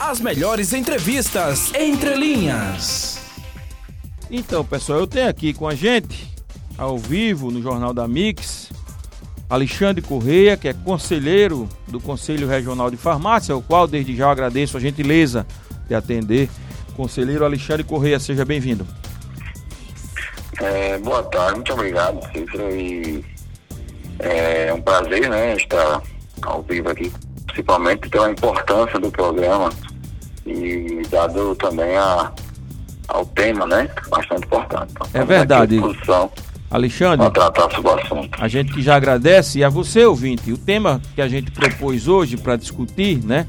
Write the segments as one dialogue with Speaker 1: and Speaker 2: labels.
Speaker 1: As melhores entrevistas entre linhas.
Speaker 2: Então, pessoal, eu tenho aqui com a gente, ao vivo, no Jornal da Mix, Alexandre Correia, que é conselheiro do Conselho Regional de Farmácia, o qual desde já agradeço a gentileza de atender. Conselheiro Alexandre Correia, seja bem-vindo.
Speaker 3: É, boa tarde, muito obrigado, Cícero. E é um prazer né, estar ao vivo aqui, principalmente pela importância do programa e dado também a, ao tema, né? Bastante importante. Então,
Speaker 2: é verdade. Alexandre,
Speaker 3: tratar sobre o assunto.
Speaker 2: a gente que já agradece e a você, ouvinte, o tema que a gente propôs hoje para discutir, né,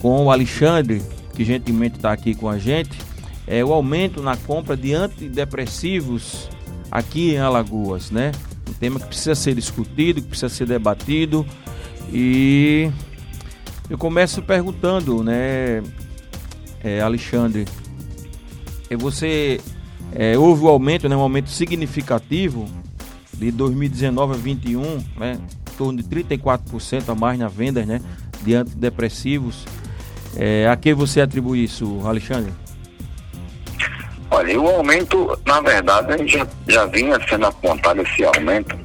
Speaker 2: com o Alexandre, que gentilmente está aqui com a gente, é o aumento na compra de antidepressivos aqui em Alagoas, né? Um tema que precisa ser discutido, que precisa ser debatido e eu começo perguntando, né, é, Alexandre, você é, houve um aumento, né, um aumento significativo de 2019 a 21, né, em torno de 34% a mais na venda né, de antidepressivos. É, a que você atribui isso, Alexandre?
Speaker 3: Olha, o aumento, na verdade, já, já vinha sendo apontado esse aumento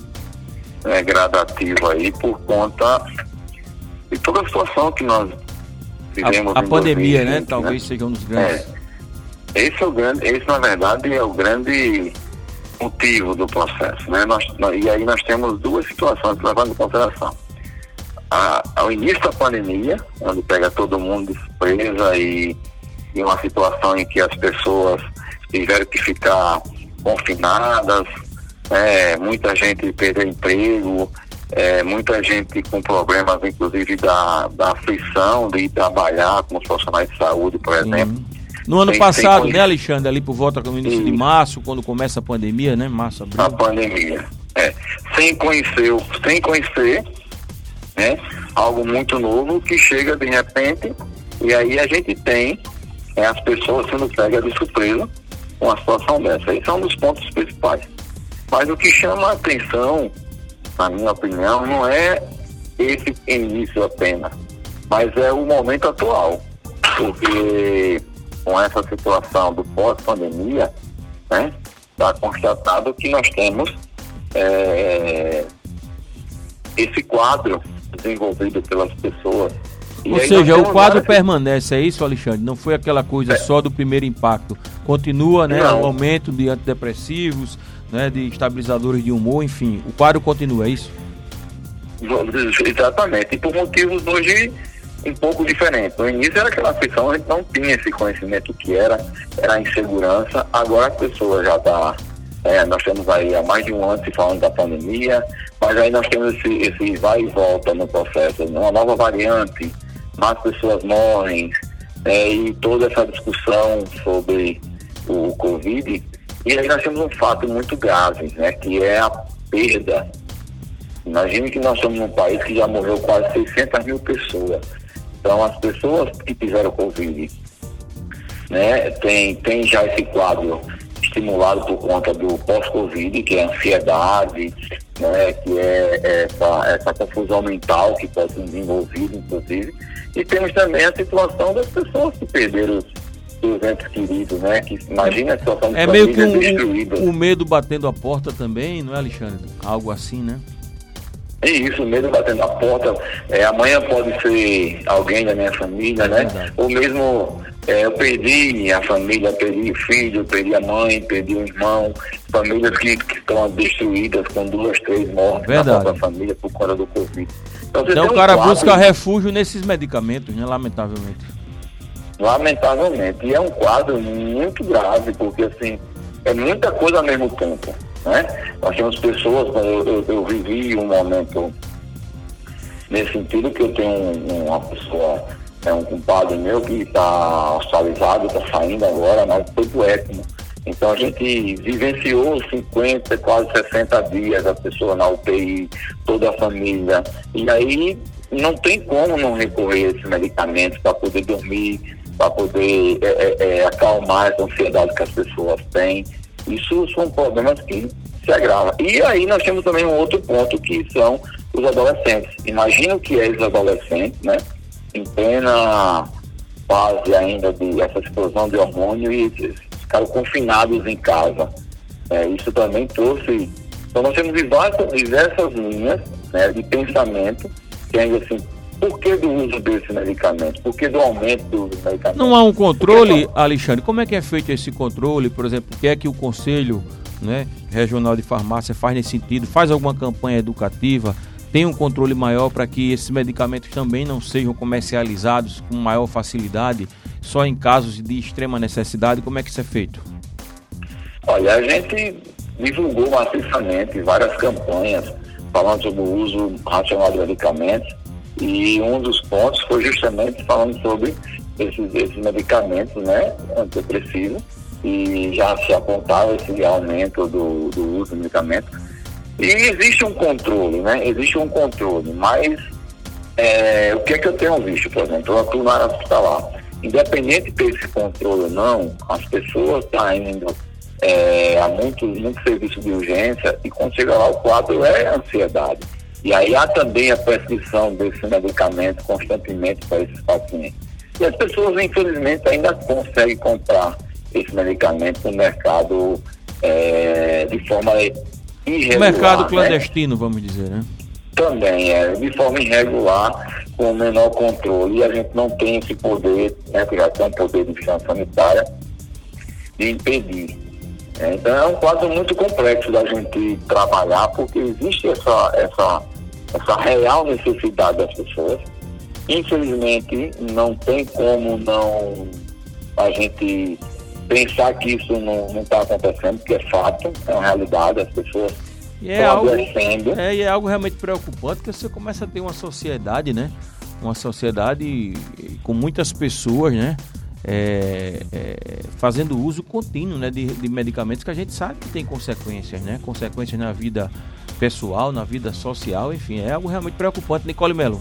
Speaker 3: né, gradativo aí por conta de toda a situação que nós vivemos.
Speaker 2: A, a pandemia, 2020, né? Talvez né? seja um dos grandes.
Speaker 3: É. Esse, é o grande, esse, na verdade, é o grande motivo do processo. Né? Nós, e aí nós temos duas situações levando em consideração. A, ao início da pandemia, onde pega todo mundo de surpresa e, e uma situação em que as pessoas tiveram que ficar confinadas, é, muita gente perdeu emprego, é, muita gente com problemas, inclusive da, da aflição de ir trabalhar com os profissionais de saúde, por exemplo. Uhum.
Speaker 2: No ano sem, passado, sem né, Alexandre, ali por volta do início de março, quando começa a pandemia, né? Março, abril.
Speaker 3: A pandemia, é. Sem conhecer, sem conhecer, né? Algo muito novo que chega de repente e aí a gente tem é, as pessoas sendo pegas de surpresa com a situação dessa. Esse é um dos pontos principais. Mas o que chama a atenção, na minha opinião, não é esse início apenas, mas é o momento atual. Porque com essa situação do pós-pandemia, né, está constatado que nós temos é, esse quadro desenvolvido pelas pessoas
Speaker 2: ou seja, o quadro várias... permanece, é isso, Alexandre? Não foi aquela coisa é. só do primeiro impacto. Continua, né, o aumento de antidepressivos, né, de estabilizadores de humor, enfim, o quadro continua, é isso?
Speaker 3: Exatamente, e por motivos hoje um pouco diferentes. No início era aquela aflição, a gente não tinha esse conhecimento que era, era a insegurança, agora a pessoa já está é, nós temos aí há mais de um ano se falando da pandemia, mas aí nós temos esse, esse vai e volta no processo, uma nova variante, mais pessoas morrem, é, e toda essa discussão sobre o Covid. E aí nós temos um fato muito grave, né, que é a perda. Imagine que nós estamos num país que já morreu quase 600 mil pessoas. Então, as pessoas que tiveram Covid, né, tem, tem já esse quadro estimulado por conta do pós-Covid, que é a ansiedade, né, que é essa, essa confusão mental que pode ser desenvolvida, inclusive. E temos também a situação das pessoas que perderam os entes queridos, né? Que imagina a situação de
Speaker 2: É meio que um, o medo batendo a porta também, não é, Alexandre? Algo assim, né?
Speaker 3: É isso, o medo batendo a porta. É, amanhã pode ser alguém da minha família, né? É Ou mesmo é, eu perdi a família, perdi o filho, perdi a mãe, perdi o irmão, famílias que, que estão destruídas com duas, três mortes Verdade. na família por conta do Covid.
Speaker 2: Então, então o cara um quadro, busca refúgio nesses medicamentos, né? Lamentavelmente.
Speaker 3: Lamentavelmente. E é um quadro muito grave, porque assim, é muita coisa ao mesmo tempo. Né? Nós temos pessoas, eu, eu, eu vivi um momento nesse sentido que eu tenho uma pessoa é um compadre meu que está hospitalizado, está saindo agora, mas foi do ECMO. Então a gente vivenciou 50, quase 60 dias a pessoa na UTI, toda a família. E aí não tem como não recorrer a esses medicamentos para poder dormir, para poder é, é, é, acalmar essa ansiedade que as pessoas têm. Isso são problemas que se agravam. E aí nós temos também um outro ponto que são os adolescentes. Imagina o que é os adolescentes, né? Em plena fase ainda de essa explosão de hormônio e ficaram confinados em casa. É, isso também trouxe. Então nós temos diversas, diversas linhas né, de pensamento que ainda assim por que do uso desse medicamento? Por que do aumento do medicamento?
Speaker 2: Não há um controle, Alexandre? Como é que é feito esse controle? Por exemplo, o que é que o Conselho né, Regional de Farmácia faz nesse sentido? Faz alguma campanha educativa? Tem um controle maior para que esses medicamentos também não sejam comercializados com maior facilidade, só em casos de extrema necessidade? Como é que isso é feito?
Speaker 3: Olha, a gente divulgou maciçamente várias campanhas falando sobre o uso racional de medicamentos e um dos pontos foi justamente falando sobre esses, esses medicamentos, né, antidepressivos, e já se apontava esse aumento do, do uso do medicamento. E existe um controle, né? Existe um controle, mas é, o que é que eu tenho visto, por exemplo, eu atuo na área hospitalar. Independente desse controle ou não, as pessoas estão tá indo é, a muito, muito serviço de urgência e quando chega lá o quadro é ansiedade. E aí há também a prescrição desse medicamento constantemente para esses pacientes. E as pessoas, infelizmente, ainda conseguem comprar esse medicamento no mercado é, de forma irregular.
Speaker 2: Mercado
Speaker 3: né?
Speaker 2: clandestino, vamos dizer, né?
Speaker 3: Também, é, de forma irregular, com menor controle. E a gente não tem esse poder, né, que já tem um poder de vigilância sanitária, de impedir. É, então é um quadro muito complexo da gente trabalhar, porque existe essa, essa essa real necessidade das pessoas. Infelizmente, não tem como não a gente pensar que isso não está acontecendo, porque é fato, é uma realidade, as pessoas
Speaker 2: e é algo, é, e é algo realmente preocupante que você começa a ter uma sociedade, né? Uma sociedade com muitas pessoas, né? É, é, fazendo uso contínuo né, de, de, medicamentos que a gente sabe que tem consequências, né? Consequências na vida pessoal, na vida social, enfim, é algo realmente preocupante, Nicole Melo.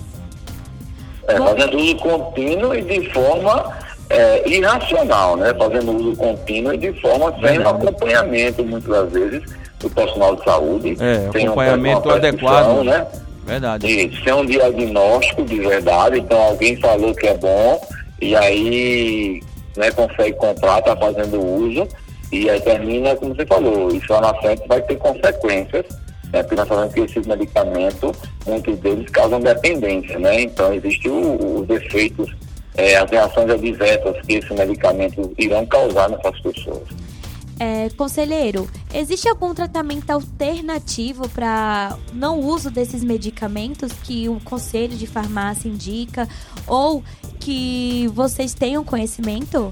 Speaker 3: É, fazendo uso contínuo e de forma é, irracional, né? Fazendo uso contínuo e de forma sem acompanhamento, muitas vezes, do profissional de saúde.
Speaker 2: É, acompanhamento um, adequado. Né? Verdade.
Speaker 3: Isso, sem um diagnóstico de verdade, então alguém falou que é bom, e aí né, consegue comprar, está fazendo uso, e aí termina, como você falou, isso lá na frente vai ter consequências né, porque nós sabemos que esses medicamentos, muitos deles causam dependência, né? Então, existem os efeitos, é, as reações adversas que esses medicamentos irão causar nessas pessoas.
Speaker 4: É, conselheiro, existe algum tratamento alternativo para não uso desses medicamentos que o conselho de farmácia indica ou que vocês tenham conhecimento?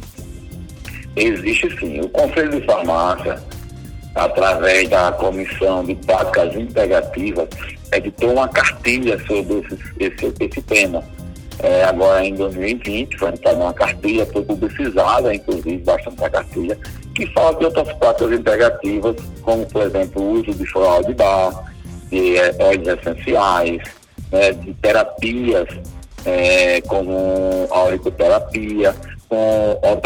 Speaker 3: Existe sim. O conselho de farmácia através da Comissão de Práticas Integrativas, editou uma cartilha sobre esse, esse, esse tema. É, agora em 2020 foi entrada uma cartilha, foi publicizada, inclusive, bastante a cartilha, que fala de outras práticas integrativas, como, por exemplo, o uso de floral de bar, de é, óleos essenciais, né, de terapias, é, como auriculoterapia, com é,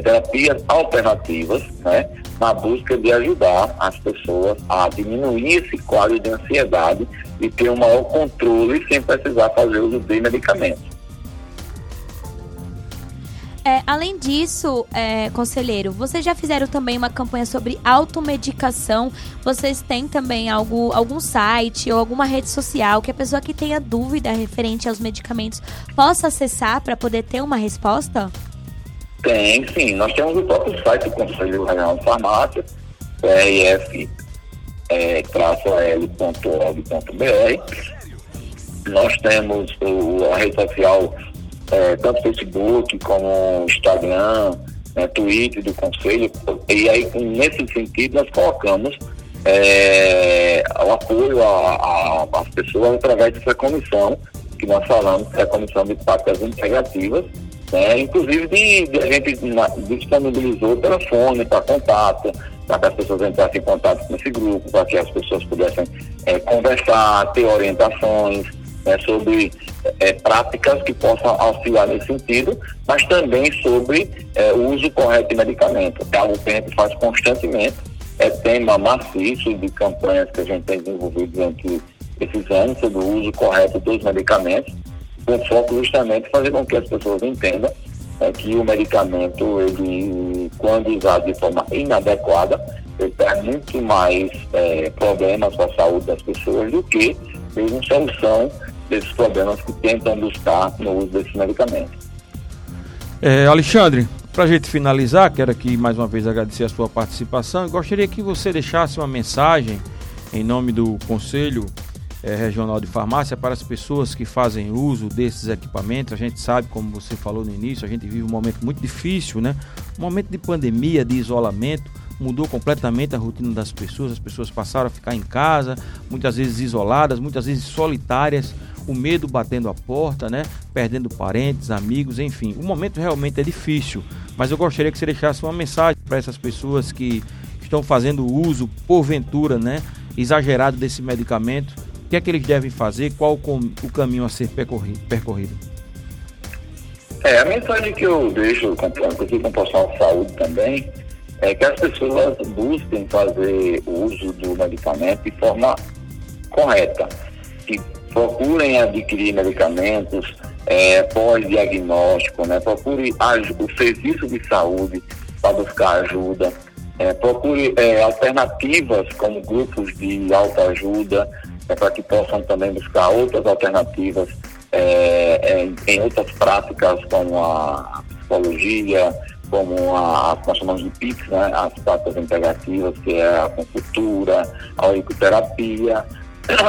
Speaker 3: terapias alternativas, né, na busca de ajudar as pessoas a diminuir esse quadro de ansiedade e ter um maior controle sem precisar fazer uso de medicamentos.
Speaker 4: É, além disso, é, conselheiro, vocês já fizeram também uma campanha sobre automedicação? Vocês têm também algo, algum site ou alguma rede social que a pessoa que tenha dúvida referente aos medicamentos possa acessar para poder ter uma resposta?
Speaker 3: Tem, sim. Nós temos o próprio site do Conselho Regional de Farmácia, PRF é, Nós temos o, a rede social, é, tanto Facebook como Instagram, né, Twitter do Conselho, e aí nesse sentido nós colocamos é, o apoio às pessoas através dessa comissão que nós falamos, que é a Comissão de Práticas Integrativas, né? Inclusive, de, de, a gente disponibilizou o telefone para contato, para que as pessoas entrassem em contato com esse grupo, para que as pessoas pudessem é, conversar, ter orientações né, sobre é, práticas que possam auxiliar nesse sentido, mas também sobre é, o uso correto de medicamentos, que algo que a gente faz constantemente. É tema maciço de campanhas que a gente tem desenvolvido durante esses anos sobre o uso correto dos medicamentos com foco justamente fazer com que as pessoas entendam é que o medicamento, ele, quando usado de forma inadequada, ele traz muito mais é, problemas para a saúde das pessoas do que mesmo solução desses problemas que tentam buscar no uso desses medicamentos.
Speaker 2: É, Alexandre, para a gente finalizar, quero aqui mais uma vez agradecer a sua participação e gostaria que você deixasse uma mensagem em nome do Conselho é, Regional de Farmácia para as pessoas que fazem uso desses equipamentos. A gente sabe, como você falou no início, a gente vive um momento muito difícil, né? Um momento de pandemia, de isolamento mudou completamente a rotina das pessoas. As pessoas passaram a ficar em casa, muitas vezes isoladas, muitas vezes solitárias, o medo batendo a porta, né? Perdendo parentes, amigos, enfim. O momento realmente é difícil, mas eu gostaria que você deixasse uma mensagem para essas pessoas que estão fazendo uso, porventura, né? Exagerado desse medicamento. Que é que eles devem fazer? Qual o caminho a ser percorrido?
Speaker 3: É, a mensagem que eu deixo com, com o profissional de saúde também é que as pessoas busquem fazer o uso do medicamento de forma correta, que procurem adquirir medicamentos é, pós-diagnóstico, né? procure o serviço de saúde para buscar ajuda, é, procure é, alternativas como grupos de autoajuda, é, para que possam também buscar outras alternativas é, é, em, em outras práticas como a psicologia, como a, as nós chamamos de né, as práticas integrativas, que é a acupuntura, a auriculoterapia,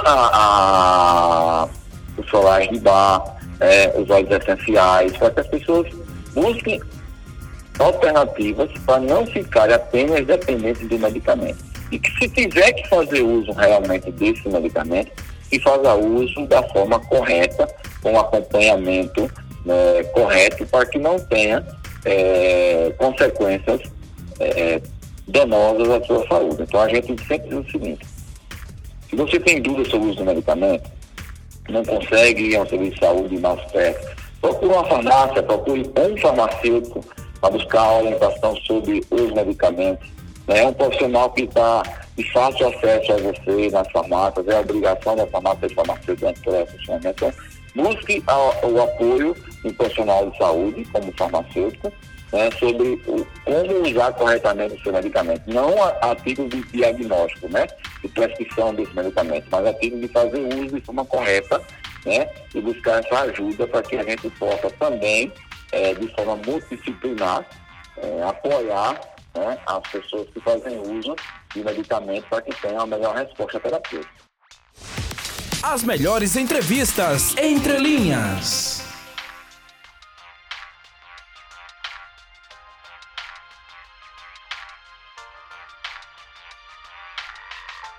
Speaker 3: a, a, os solares de bar, é, os óleos essenciais, para que as pessoas busquem alternativas para não ficarem apenas dependentes do medicamento. E que se tiver que fazer uso realmente desse medicamento, que faça uso da forma correta, com acompanhamento né, correto, para que não tenha é, consequências é, danosas à sua saúde. Então a gente sempre diz o seguinte, se você tem dúvidas sobre o uso do medicamento, não consegue ir ao serviço de saúde mais perto, procure uma farmácia, procure um farmacêutico para buscar orientação sobre os medicamentos. É um profissional que está de fácil acesso a você nas farmácias, é a obrigação da farmácia e dentro do funcionamento. Então, busque a, o apoio do profissional de saúde, como farmacêutico, né, sobre o, como usar corretamente o seu medicamento. Não a, a título de diagnóstico, né, de prescrição desse medicamento, mas a título de fazer uso de forma correta né, e buscar essa ajuda para que a gente possa também, é, de forma multidisciplinar, é, apoiar né, as pessoas que fazem uso de medicamentos para que tenham a melhor resposta terapêutica.
Speaker 1: As melhores entrevistas entre linhas.